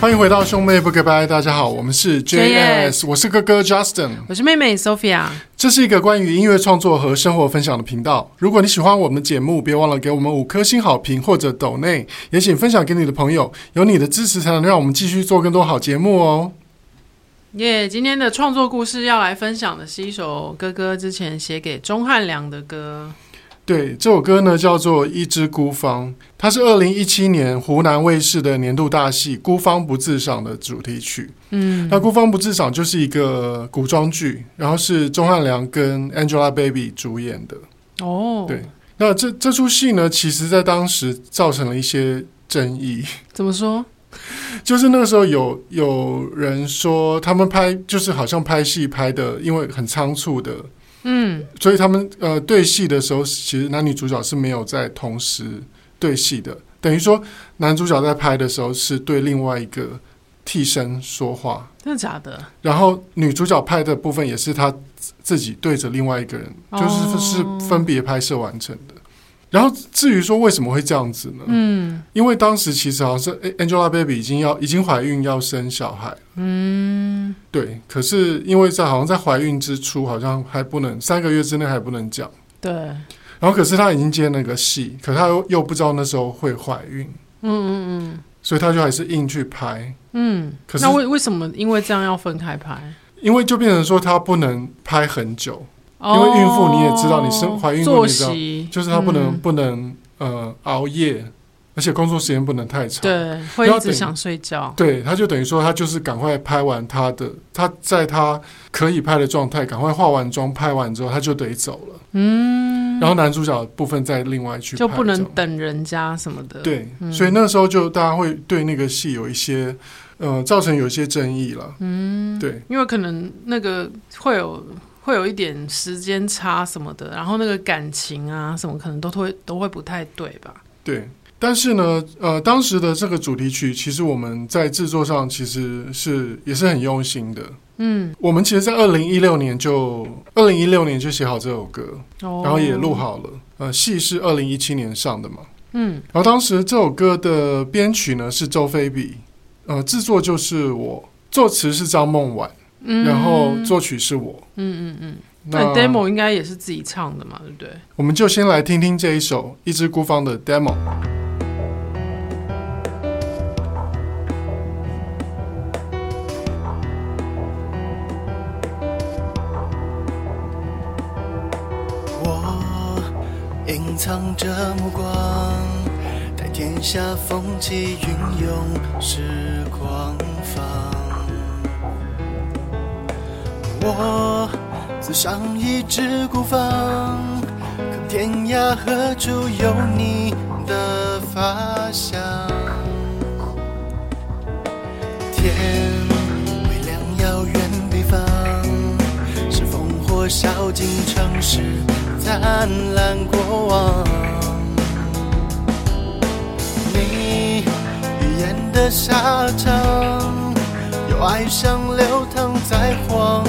欢迎回到兄妹不告白，大家好，我们是 JS，我是哥哥 Justin，我是妹妹 Sophia。这是一个关于音乐创作和生活分享的频道。如果你喜欢我们的节目，别忘了给我们五颗星好评或者抖内，也请分享给你的朋友。有你的支持，才能让我们继续做更多好节目哦。耶！Yeah, 今天的创作故事要来分享的是一首哥哥之前写给钟汉良的歌。对，这首歌呢叫做《一只孤芳》，它是二零一七年湖南卫视的年度大戏《孤芳不自赏》的主题曲。嗯，那《孤芳不自赏》就是一个古装剧，然后是钟汉良跟 Angelababy 主演的。哦，对，那这这出戏呢，其实在当时造成了一些争议。怎么说？就是那个时候有有人说，他们拍就是好像拍戏拍的，因为很仓促的。嗯，所以他们呃对戏的时候，其实男女主角是没有在同时对戏的，等于说男主角在拍的时候是对另外一个替身说话，真的假的？然后女主角拍的部分也是他自己对着另外一个人，哦、就是是分别拍摄完成的。然后至于说为什么会这样子呢？嗯，因为当时其实好像是 Angelababy 已经要已经怀孕要生小孩，嗯，对。可是因为在好像在怀孕之初，好像还不能三个月之内还不能讲，对。然后可是她已经接那个戏，可是他又又不知道那时候会怀孕，嗯嗯嗯，所以她就还是硬去拍，嗯。可是那为为什么因为这样要分开拍？因为就变成说她不能拍很久。因为孕妇你也知道，你生怀孕过，你知道，就是她不能不能呃熬夜，而且工作时间不能太长，对，会一直想睡觉。对，她就等于说，她就是赶快拍完她的，她在她可以拍的状态，赶快化完妆拍完之后，她就得走了。嗯，然后男主角部分再另外去拍，就不能等人家什么的。对，所以那时候就大家会对那个戏有一些呃造成有一些争议了。嗯，对，因为可能那个会有。会有一点时间差什么的，然后那个感情啊什么可能都会都会不太对吧？对，但是呢，呃，当时的这个主题曲，其实我们在制作上其实是也是很用心的。嗯，我们其实，在二零一六年就二零一六年就写好这首歌，哦、然后也录好了。呃，戏是二零一七年上的嘛。嗯，然后当时这首歌的编曲呢是周菲比，呃，制作就是我，作词是张梦婉。然后作曲是我，嗯嗯嗯，那 demo 应该也是自己唱的嘛，对不对？我们就先来听听这一首《一只孤芳》的 demo。我隐藏着目光，待天下风起云涌时光放。我自上一只孤芳，可天涯何处有你的发香？天微亮，遥远地方，是烽火烧尽城市，灿烂过往。你语言的沙场。爱像流淌在黄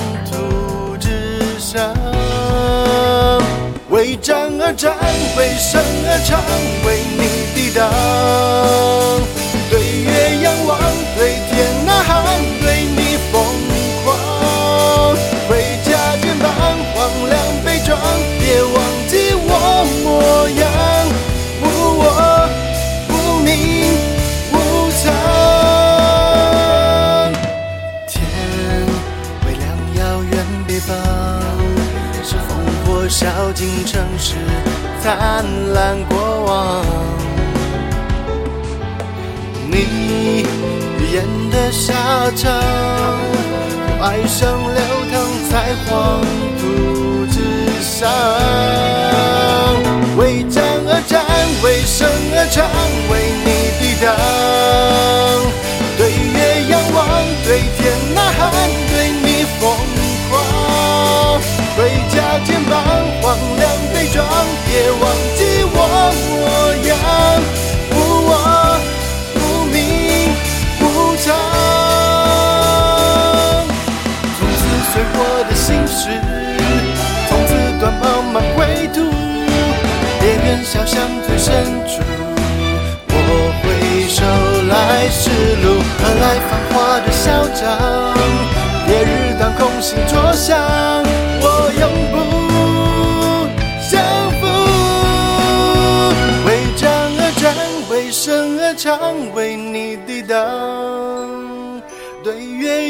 为战而战，为生而唱，为你抵挡。烧尽城市，灿烂过往。你语言的沙场，爱声流淌在黄土之上。为战而战，为生而唱，为你抵挡。对月仰望，对天呐喊，心事，从此断茫茫归途。烈焰烧向最深处，我回首来时路。何来繁华的嚣张？烈日当空，星座响，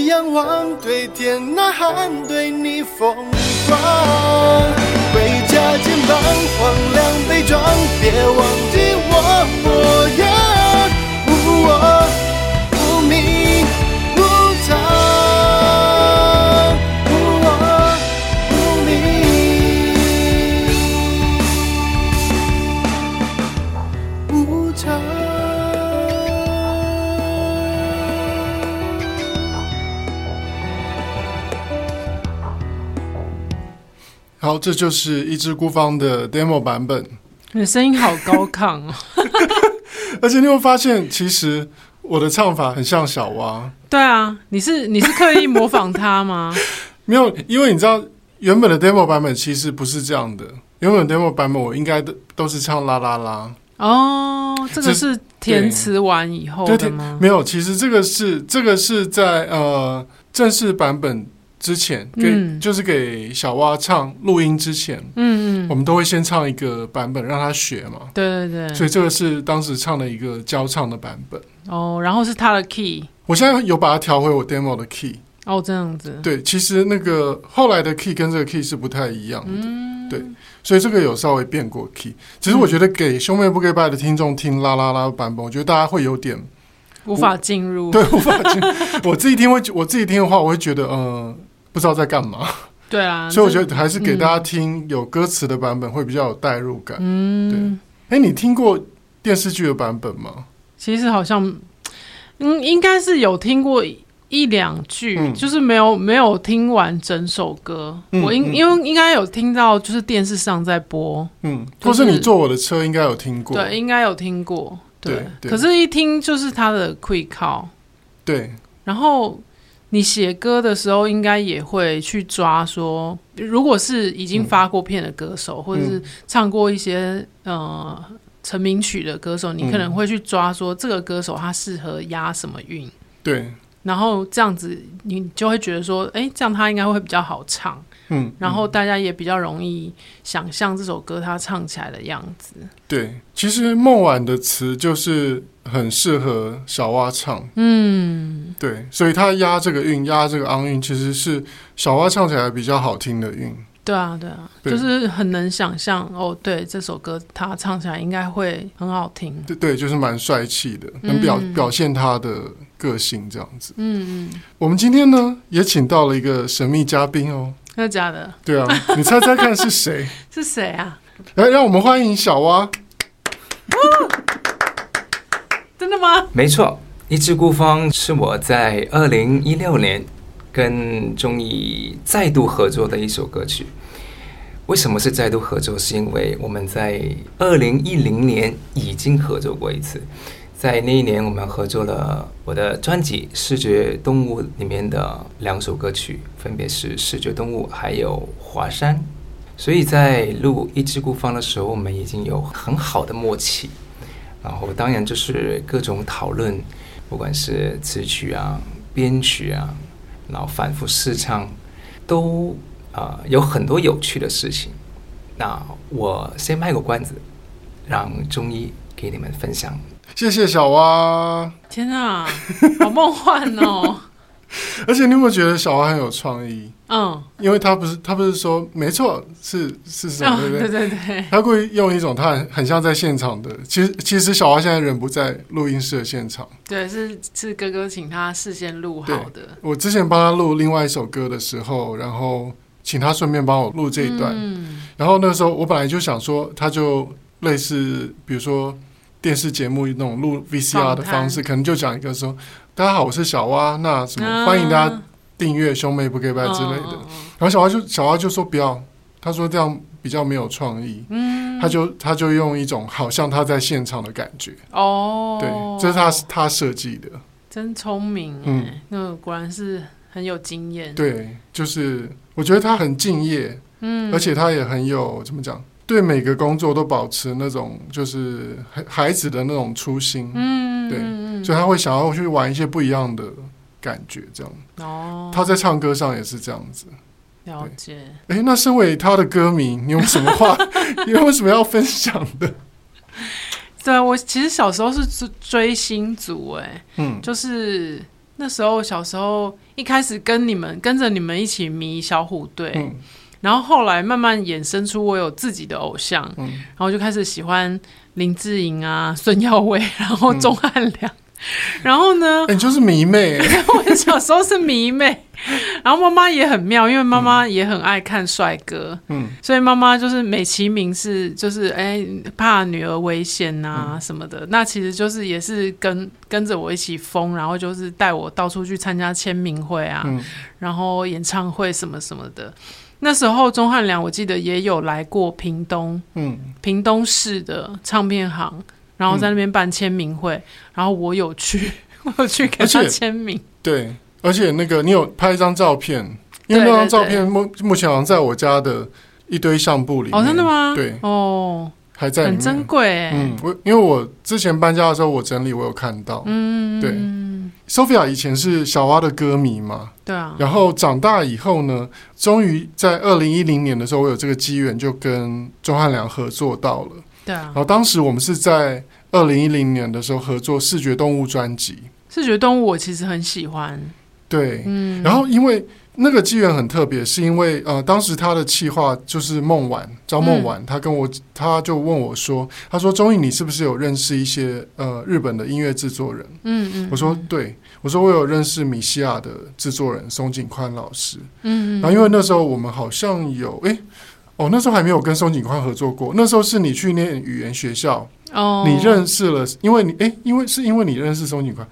仰望，对天呐喊，对你疯狂。回家肩膀荒凉悲壮，别忘记我模样。无我无名无常。无，我无名无常。好，这就是一枝孤芳的 demo 版本。你的声音好高亢哦！而且你会发现，其实我的唱法很像小蛙。对啊，你是你是刻意模仿他吗？没有，因为你知道原本的 demo 版本其实不是这样的。原本 demo 版本我应该都都是唱啦啦啦。哦，这个是填词完以后的吗？没有，其实这个是这个是在呃正式版本。之前给、嗯、就是给小蛙唱录音之前，嗯嗯，我们都会先唱一个版本让他学嘛，对对对，所以这个是当时唱的一个教唱的版本。哦，然后是他的 key，我现在有把它调回我 demo 的 key。哦，这样子。对，其实那个后来的 key 跟这个 key 是不太一样的，嗯、对，所以这个有稍微变过 key。其实我觉得给兄妹不给拜的听众听啦啦啦版本，我觉得大家会有点无法进入，对，无法进入。我自己听会，我自己听的话，我会觉得，嗯、呃。不知道在干嘛，对啊，所以我觉得还是给大家听有歌词的版本会比较有代入感。嗯，对。哎，你听过电视剧的版本吗？其实好像，嗯，应该是有听过一两句，嗯、就是没有没有听完整首歌。嗯、我应因为应该有听到，就是电视上在播。嗯，或是你坐我的车，应该有听过。对，应该有听过。对，可是一听就是他的 quick call。对，然后。你写歌的时候，应该也会去抓说，如果是已经发过片的歌手，嗯、或者是唱过一些呃成名曲的歌手，你可能会去抓说这个歌手他适合押什么韵。对，然后这样子你就会觉得说，哎，这样他应该会比较好唱。嗯，然后大家也比较容易想象这首歌他唱起来的样子。对，其实孟晚的词就是很适合小蛙唱。嗯，对，所以他押这个韵，押这个昂韵，其实是小蛙唱起来比较好听的韵。对啊，对啊，对就是很能想象哦。对，这首歌他唱起来应该会很好听。对对，就是蛮帅气的，能表、嗯、表现他的个性这样子。嗯嗯，我们今天呢也请到了一个神秘嘉宾哦。真的假的？对啊，你猜猜看是谁？是谁啊？来，让我们欢迎小蛙。真的吗？没错，一枝孤芳是我在二零一六年跟钟毅再度合作的一首歌曲。为什么是再度合作？是因为我们在二零一零年已经合作过一次。在那一年，我们合作了我的专辑《视觉动物》里面的两首歌曲，分别是《视觉动物》还有《华山》。所以在录《一枝孤芳》的时候，我们已经有很好的默契。然后，当然就是各种讨论，不管是词曲啊、编曲啊，然后反复试唱，都啊、有很多有趣的事情。那我先卖个关子，让中医给你们分享。谢谢小蛙！天啊，好梦幻哦！而且你有没有觉得小蛙很有创意？嗯，因为他不是他不是说没错是是什么、哦、对不对？对对对，他会用一种他很很像在现场的。其实其实小蛙现在人不在录音室的现场，对，是是哥哥请他事先录好的。我之前帮他录另外一首歌的时候，然后请他顺便帮我录这一段。嗯，然后那个时候我本来就想说，他就类似比如说。电视节目那种录 VCR 的方式，可能就讲一个说：“大家好，我是小蛙，那什么、啊、欢迎大家订阅兄妹不给拜之类的。哦”然后小蛙就小蛙就说：“不要，他说这样比较没有创意。嗯”他就他就用一种好像他在现场的感觉。哦，对，这是他他设计的，真聪明。嗯，那果然是很有经验。对，就是我觉得他很敬业。嗯，而且他也很有怎么讲？对每个工作都保持那种就是孩孩子的那种初心，嗯，对，嗯，所以他会想要去玩一些不一样的感觉，这样。哦，他在唱歌上也是这样子。了解。哎、欸，那身为他的歌迷，你有什么话？你有什么要分享的？对啊，我其实小时候是追追星族，哎，嗯，就是那时候小时候一开始跟你们跟着你们一起迷小虎队，嗯，然后后来慢慢衍生出我有自己的偶像，嗯，然后就开始喜欢林志颖啊、孙耀威，然后钟汉良。嗯然后呢？你、欸、就是迷妹、欸。我小时候是迷妹，然后妈妈也很妙，因为妈妈也很爱看帅哥，嗯，所以妈妈就是美其名是就是哎、欸、怕女儿危险啊什么的，嗯、那其实就是也是跟跟着我一起疯，然后就是带我到处去参加签名会啊，嗯、然后演唱会什么什么的。那时候钟汉良我记得也有来过屏东，嗯，屏东市的唱片行。然后在那边办签名会，嗯、然后我有去，我有去给他签名。对，而且那个你有拍一张照片，因为那张照片目目前好像在我家的一堆相簿里面。哦，真的吗？对，哦，还在，很珍贵哎。嗯，我因为我之前搬家的时候我整理，我有看到。嗯，对。Sophia 以前是小蛙的歌迷嘛？对啊。然后长大以后呢，终于在二零一零年的时候，我有这个机缘，就跟钟汉良合作到了。对啊，然后当时我们是在二零一零年的时候合作《视觉动物》专辑，《视觉动物》我其实很喜欢。对，嗯，然后因为那个机缘很特别，是因为呃，当时他的企划就是孟晚，张孟晚，他跟我他就问我说，他说：“钟意，你是不是有认识一些呃日本的音乐制作人？”嗯嗯，我说：“对，我说我有认识米西亚的制作人松井宽老师。”嗯嗯，然后因为那时候我们好像有诶。哦，那时候还没有跟松井宽合作过。那时候是你去念语言学校，哦，你认识了，因为你哎，因为是因为你认识松井宽，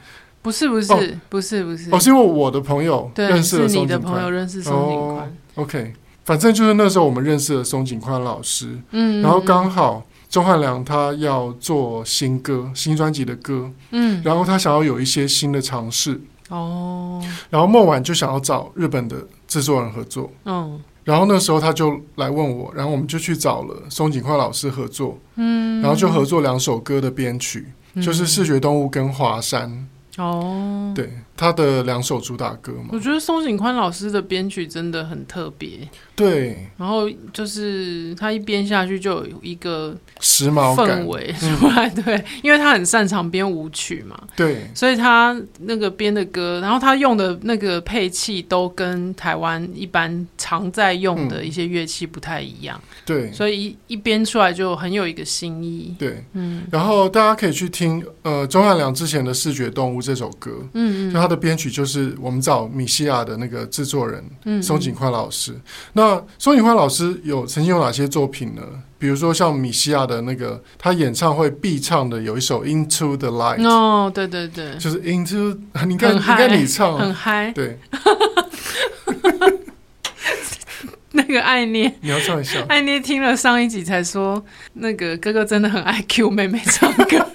不是不是、哦、不是不是，哦，是因为我的朋友认识了松井宽，是你的朋友认识松井宽。OK，反正就是那时候我们认识了松井宽老师，嗯，然后刚好钟汉良他要做新歌、新专辑的歌，嗯，然后他想要有一些新的尝试，哦，然后孟晚就想要找日本的制作人合作，嗯。然后那时候他就来问我，然后我们就去找了松井宽老师合作，嗯，然后就合作两首歌的编曲，嗯、就是视觉动物跟华山，哦，对，他的两首主打歌嘛。我觉得松井宽老师的编曲真的很特别。对，然后就是他一编下去就有一个时髦氛围出来，对，因为他很擅长编舞曲嘛，对，所以他那个编的歌，然后他用的那个配器都跟台湾一般常在用的一些乐器不太一样，对，所以一一编出来就很有一个新意，对，嗯，然后大家可以去听呃钟汉良之前的视觉动物这首歌，嗯嗯，就他的编曲就是我们找米西亚的那个制作人，嗯，松井宽老师，那。那松井宽老师有曾经有哪些作品呢？比如说像米西亚的那个，他演唱会必唱的有一首《Into the Light》。哦，对对对，就是 Into，你 看，你看你唱很嗨，对。那个爱捏，你要唱一下。爱捏听了上一集才说，那个哥哥真的很爱 Q 妹妹唱歌。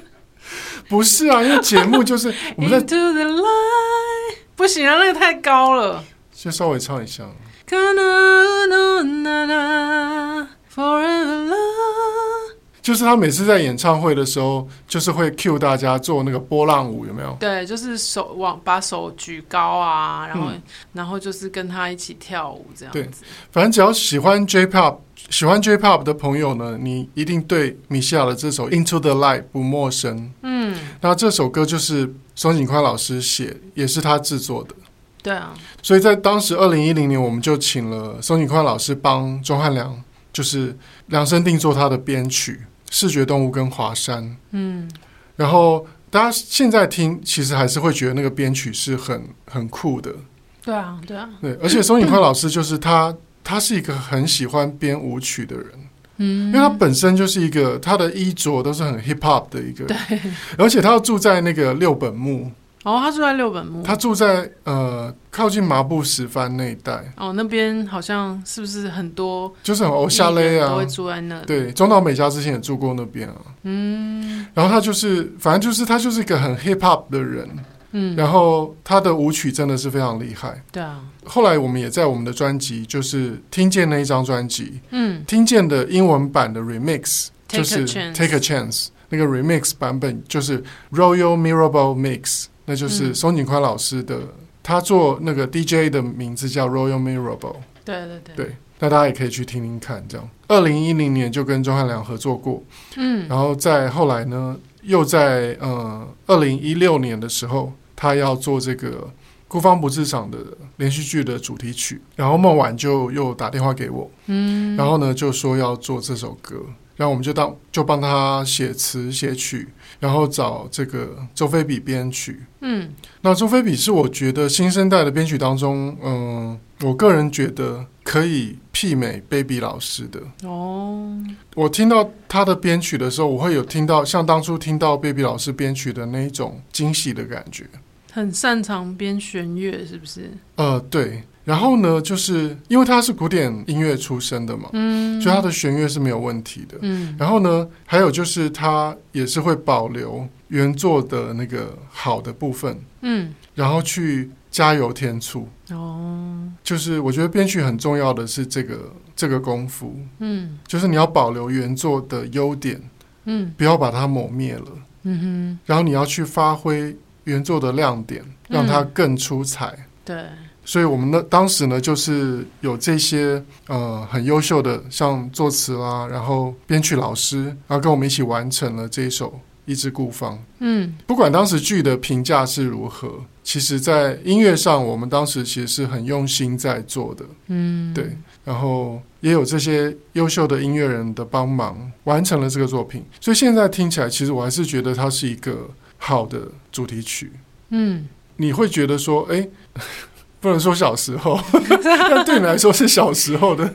不是啊，因为节目就是 我们在 Into the Light，不行啊，那个太高了，先稍微唱一下。就是他每次在演唱会的时候，就是会 cue 大家做那个波浪舞，有没有？对，就是手往把手举高啊，然后、嗯、然后就是跟他一起跳舞这样子。对，反正只要喜欢 J-pop、喜欢 J-pop 的朋友呢，你一定对米歇尔的这首《Into the Light》不陌生。嗯，那这首歌就是松井宽老师写，也是他制作的。对啊，所以在当时二零一零年，我们就请了松井宽老师帮钟汉良，就是量身定做他的编曲，视觉动物跟华山。嗯，然后大家现在听，其实还是会觉得那个编曲是很很酷的。对啊，对啊，对，而且松井宽老师就是他，他是一个很喜欢编舞曲的人。嗯，因为他本身就是一个他的衣着都是很 hip hop 的一个人，对，而且他要住在那个六本木。哦，他住在六本木。他住在呃靠近麻布十番那一带。哦，那边好像是不是很多？就是很欧夏勒啊，都会住在那。对，中岛美嘉之前也住过那边啊。嗯。然后他就是，反正就是他就是一个很 hip hop 的人。嗯。然后他的舞曲真的是非常厉害。对啊。后来我们也在我们的专辑，就是听见那一张专辑，嗯，听见的英文版的 remix 就是 Take a Chance。那个 remix 版本就是 Royal Mirabelle Mix，那就是松井宽老师的，他做那个 DJ 的名字叫 Royal Mirabelle。对对对。对，那大家也可以去听听看。这样，二零一零年就跟钟汉良合作过，嗯，然后再后来呢，又在呃二零一六年的时候，他要做这个。孤芳不自赏的连续剧的主题曲，然后孟晚就又打电话给我，嗯，然后呢就说要做这首歌，然后我们就当就帮他写词写曲，然后找这个周菲比编曲，嗯，那周菲比是我觉得新生代的编曲当中，嗯，我个人觉得可以媲美 Baby 老师的哦。我听到他的编曲的时候，我会有听到像当初听到 Baby 老师编曲的那一种惊喜的感觉。很擅长编弦乐，是不是？呃，对。然后呢，就是因为他是古典音乐出身的嘛，嗯，所以他的弦乐是没有问题的，嗯。然后呢，还有就是他也是会保留原作的那个好的部分，嗯，然后去加油添醋。哦，就是我觉得编曲很重要的是这个这个功夫，嗯，就是你要保留原作的优点，嗯，不要把它抹灭了，嗯哼。然后你要去发挥。原作的亮点，让它更出彩。嗯、对，所以我们的，当时呢，就是有这些呃很优秀的，像作词啦，然后编曲老师，然后跟我们一起完成了这一首《一支孤芳》。嗯，不管当时剧的评价是如何，其实在音乐上，我们当时其实是很用心在做的。嗯，对，然后也有这些优秀的音乐人的帮忙，完成了这个作品。所以现在听起来，其实我还是觉得它是一个。好的主题曲，嗯，你会觉得说，哎，不能说小时候，但对你来说是小时候的。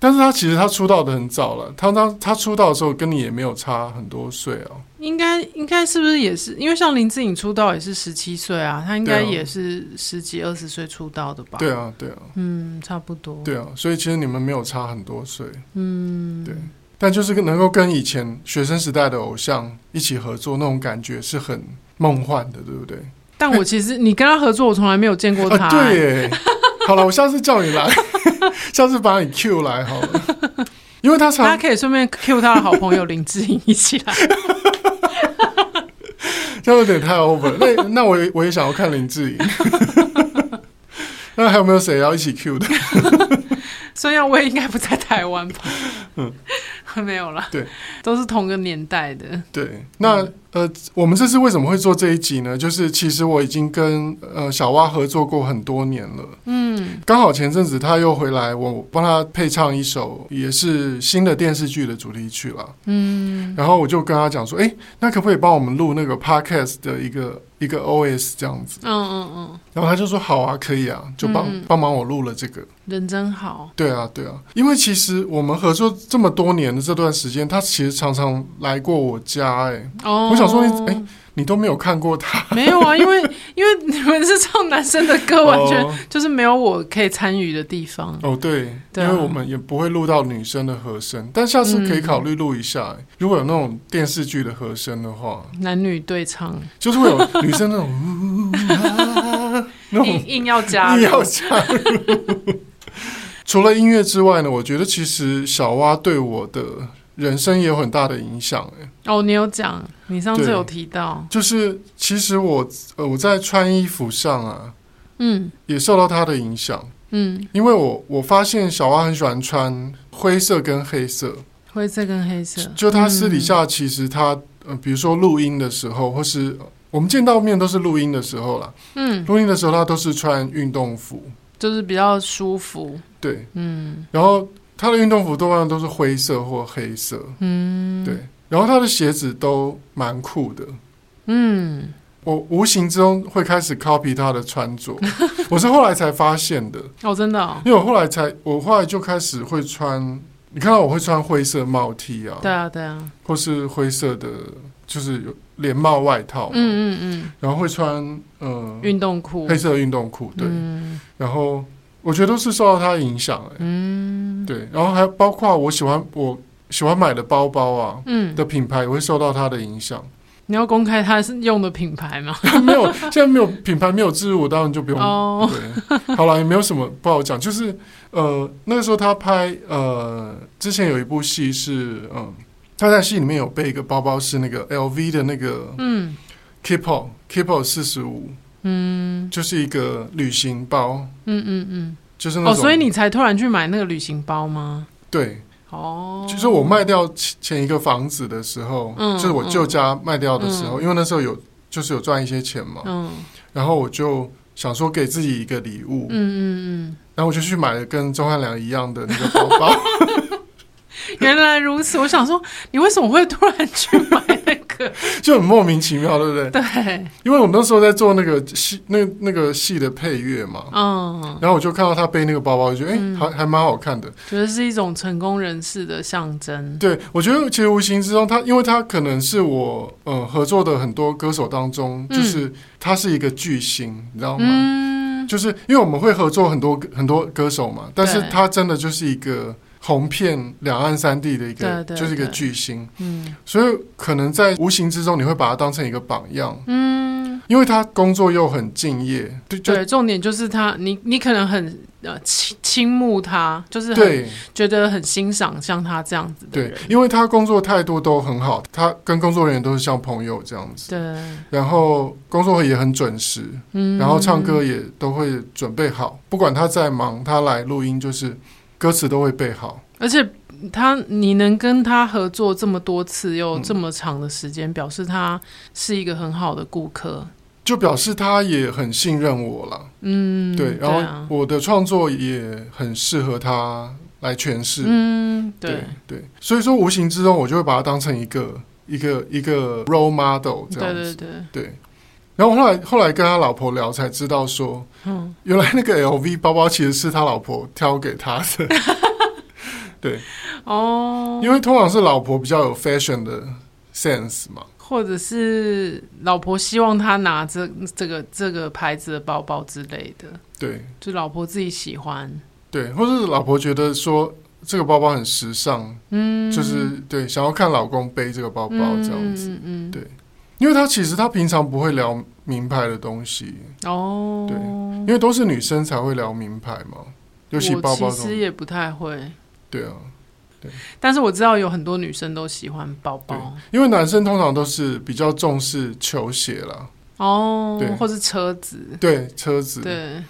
但是他其实他出道的很早了，他当他出道的时候跟你也没有差很多岁哦。应该应该是不是也是？因为像林志颖出道也是十七岁啊，他应该也是十几二十岁出道的吧？对啊，对啊，嗯，差不多。对啊，所以其实你们没有差很多岁，嗯，对。但就是能够跟以前学生时代的偶像一起合作，那种感觉是很梦幻的，对不对？但我其实你跟他合作，我从来没有见过他。对，好了，我下次叫你来，下次把你 Q 来好了，因为他常，他可以顺便 Q 他的好朋友林志颖一起来。这有点太 over。那那我也我也想要看林志颖。那还有没有谁要一起 Q 的？孙耀威应该不在台湾吧？嗯，没有了。对，都是同个年代的。对，那、嗯、呃，我们这次为什么会做这一集呢？就是其实我已经跟呃小蛙合作过很多年了。嗯，刚好前阵子他又回来，我帮他配唱一首也是新的电视剧的主题曲了。嗯，然后我就跟他讲说，哎，那可不可以帮我们录那个 podcast 的一个？一个 OS 这样子，嗯嗯嗯，然后他就说好啊，可以啊，就帮、嗯、帮忙我录了这个，人真好。对啊，对啊，因为其实我们合作这么多年的这段时间，他其实常常来过我家、欸，哎，哦，我想说你，哎。你都没有看过他？没有啊，因为 因为 你们是唱男生的歌，完全就是没有我可以参与的地方。哦，对，对啊，因为我们也不会录到女生的和声，但下次可以考虑录一下。嗯，如果有那种电视剧的和声的话，男女对唱，就是会有女生那种，啊、那种硬硬要加入，硬要加入。除了音乐之外呢，我觉得其实小蛙对我的。人生也有很大的影响，哎。哦，你有讲，你上次有提到，就是其实我呃我在穿衣服上啊，嗯，也受到他的影响，嗯，因为我我发现小蛙很喜欢穿灰色跟黑色，灰色跟黑色，就他私底下其实他、嗯、呃，比如说录音的时候，或是我们见到面都是录音的时候啦，嗯，录音的时候他都是穿运动服，就是比较舒服，对，嗯，然后。他的运动服多半都是灰色或黑色，嗯，对。然后他的鞋子都蛮酷的，嗯。我无形之中会开始 copy 他的穿着，我是后来才发现的。哦，真的哦？因为我后来才，我后来就开始会穿。你看到我会穿灰色帽 T 啊？对啊，对啊。或是灰色的，就是有连帽外套。嗯嗯嗯。然后会穿呃运动裤，黑色的运动裤，对。嗯。然后。我觉得都是受到他的影响，哎，嗯，对，然后还包括我喜欢我喜欢买的包包啊，嗯，的品牌也会受到他的影响。你要公开他是用的品牌吗？没有，现在没有品牌没有置入，我当然就不用。哦，对，好了，也没有什么不好讲，就是呃，那个时候他拍呃，之前有一部戏是嗯，他在戏里面有背一个包包，是那个 LV 的那个嗯 Kipo Kipo 四十五，嗯就是一个旅行包，嗯嗯嗯。就是那种哦，所以你才突然去买那个旅行包吗？对，哦，就是我卖掉前前一个房子的时候，嗯就是我舅家卖掉的时候，嗯。因为那时候有就是有赚一些钱嘛，嗯。然后我就想说给自己一个礼物，嗯嗯嗯。然后我就去买了跟钟汉良一样的那个包包。嗯，原来如此。我想说，你为什么会突然去买？那个？就很莫名其妙，对不对？对，因为我们那时候在做那个戏，那那个戏的配乐嘛，嗯，然后我就看到他背那个包包，我觉得哎、嗯还还蛮好看的。觉得是一种成功人士的象征。对，我觉得其实无形之中，他因为他可能是我呃合作的很多歌手当中，嗯就是他是一个巨星，你知道吗？嗯，就是因为我们会合作很多很多歌手嘛，但是他真的就是一个红遍两岸三地的一个，对对就是一个巨星，嗯。所以可能在无形之中你会把他当成一个榜样，嗯，因为他工作又很敬业，对，对，重点就是他，你你可能很呃倾倾慕他，就是很对。觉得很欣赏像他这样子的因为他工作态度都很好，他跟工作人员都是像朋友这样子，对，然后工作也很准时，嗯，然后唱歌也都会准备好，不管他在忙，他来录音就是歌词都会背好。而且他你能跟他合作这么多次，又嗯这么长的时间，表示他是一个很好的顾客。就表示他也很信任我了，嗯，对，然啊。后我的创作也很适合他来诠释，嗯，对对，对，所以说无形之中我就会把他当成一个一个一个 role model 这样子，对对对，对。然后后来后来跟他老婆聊才知道说，嗯，原来那个 LV 包包其实是他老婆挑给他的，对，哦，因为通常是老婆比较有 fashion 的 sense 嘛，或者是老婆希望他拿这这个这个牌子的包包之类的，对。就老婆自己喜欢，对，或者是老婆觉得说这个包包很时尚，嗯，就是对，想要看老公背这个包包这样子，嗯嗯嗯，对因为他其实他平常不会聊名牌的东西，哦，对因为都是女生才会聊名牌嘛，尤其包包其实也不太会，对啊，对。但是我知道有很多女生都喜欢包包，，因为男生通常都是比较重视球鞋啦，哦对，或是车子，对，车子，对，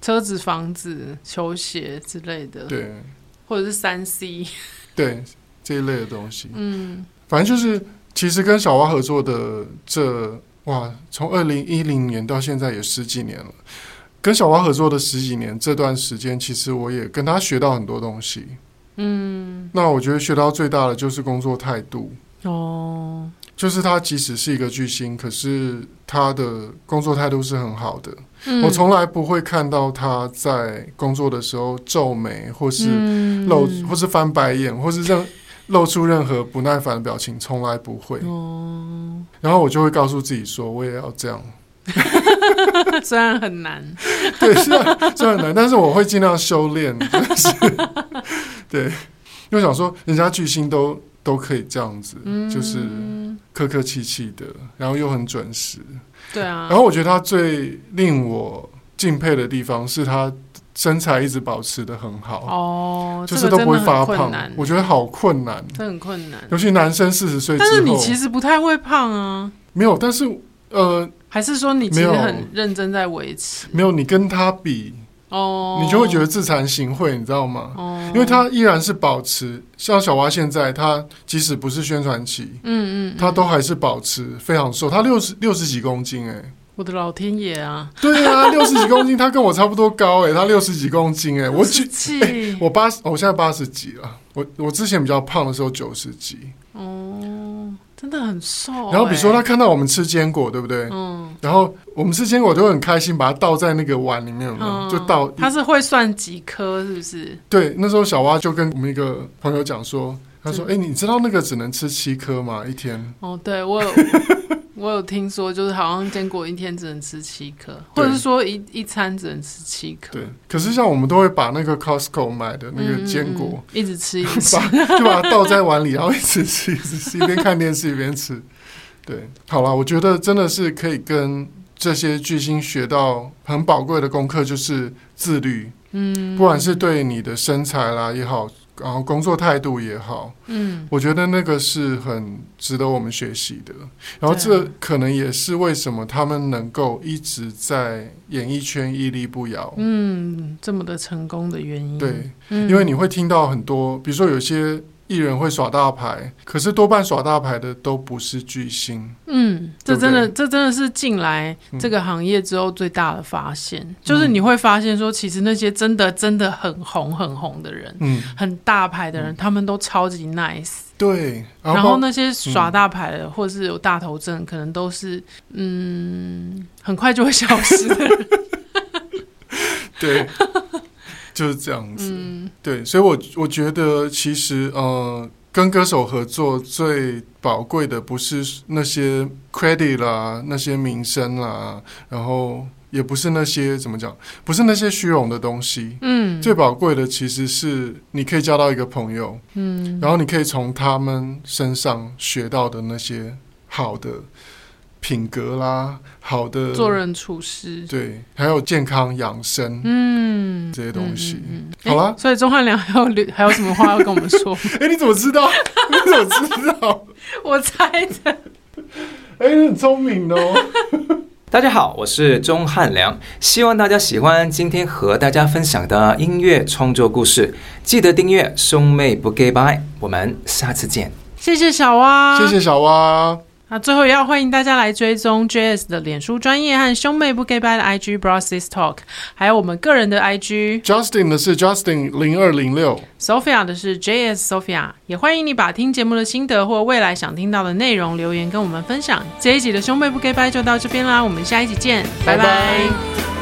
车子、房子、球鞋之类的，对。或者是三 C，对这一类的东西，嗯，反正就是其实跟小蛙合作的这哇，从二零一零年到现在也十几年了。跟小蛙合作的十几年，这段时间其实我也跟他学到很多东西。嗯，那我觉得学到最大的就是工作态度，哦，就是他即使是一个巨星，可是他的工作态度是很好的。嗯我从来不会看到他在工作的时候皱眉，或是嗯露，或是翻白眼，或是任露出任何不耐烦的表情，从来不会。哦，然后我就会告诉自己说，我也要这样。虽然很难，对，是啊，是很难，但是我会尽量修炼，就是对，因为想说人家巨星都都可以这样子，嗯，就是客客气气的，然后又很准时。对啊，然后我觉得他最令我敬佩的地方是他身材一直保持的很好，哦，就是都不会发胖。我觉得好困难，这很困难。尤其男生四十岁之后，但是你其实不太会胖啊，没有，但是呃，还是说你其没有实很认真在维持？没有你跟他比，哦，你就会觉得自惭形秽，你知道吗？哦，因为他依然是保持，像小蛙现在，他即使不是宣传期，嗯嗯，他都还是保持非常瘦，他六十六十几公斤、欸，哎，我的老天爷啊，对啊，六十几公斤，他跟我差不多高、欸，哎，他六十几公斤、欸，哎，我 气我八十，我现在八十几了，我我之前比较胖的时候九十几，哦，真的很瘦欸。然后比如说他看到我们吃坚果，对不对？嗯然后我们吃坚果就会很开心，把它倒在那个碗里面，有没有？嗯，就倒他是会算几颗，是不是？对，那时候小蛙就跟我们一个朋友讲说，他说：“嗯哎、你知道那个只能吃七颗吗？一天？”哦，对我有 我有听说，就是好像坚果一天只能吃七颗，或者是说一一餐只能吃七颗。对，可是像我们都会把那个 Costco 买的那个嗯坚果，嗯嗯一直吃一直吃。把就把它倒在碗里，然后一直吃，一直吃，一边看电视一边吃。对，好了，我觉得真的是可以跟这些巨星学到很宝贵的功课，就是自律。嗯，不管是对你的身材啦也好，然后工作态度也好，嗯，我觉得那个是很值得我们学习的。然后这可能也是为什么他们能够一直在演艺圈屹立不摇，嗯，这么的成功的原因。对，因为你会听到很多，比如说有些。艺人会耍大牌，可是多半耍大牌的都不是巨星。嗯，这真的，对对这真的是进来这个行业之后最大的发现，嗯、就是你会发现说，其实那些真的真的很红很红的人，嗯，很大牌的人，嗯、他们都超级 nice。对，然后，然后那些耍大牌的，嗯、或者是有大头症，可能都是嗯，很快就会消失的人。对。就是这样子，嗯、对，所以我，我我觉得其实，呃，跟歌手合作最宝贵的不是那些 credit 啦，那些名声啦，然后也不是那些怎么讲，不是那些虚荣的东西，嗯，最宝贵的其实是你可以交到一个朋友，嗯，然后你可以从他们身上学到的那些好的。品格啦，好的做人处事，对，还有健康养生，嗯，这些东西，嗯嗯、好了。所以钟汉良还有 还有什么话要跟我们说？哎、欸，你怎么知道？你怎么知道？我猜的。哎、欸，你很聪明哦。大家好，我是钟汉良，希望大家喜欢今天和大家分享的音乐创作故事。记得订阅兄妹不 gay bye，我们下次见。谢谢小蛙，谢谢小蛙。那最后也要欢迎大家来追踪 JS 的脸书专业和兄妹不 gay bye 的 IG Bro Sis Talk，还有我们个人的 IG。Justin 的是 Justin 零二零六，Sophia 的是 JS Sophia。也欢迎你把听节目的心得或未来想听到的内容留言跟我们分享。这一集的兄妹不 gay bye 就到这边啦，我们下一集见，拜拜。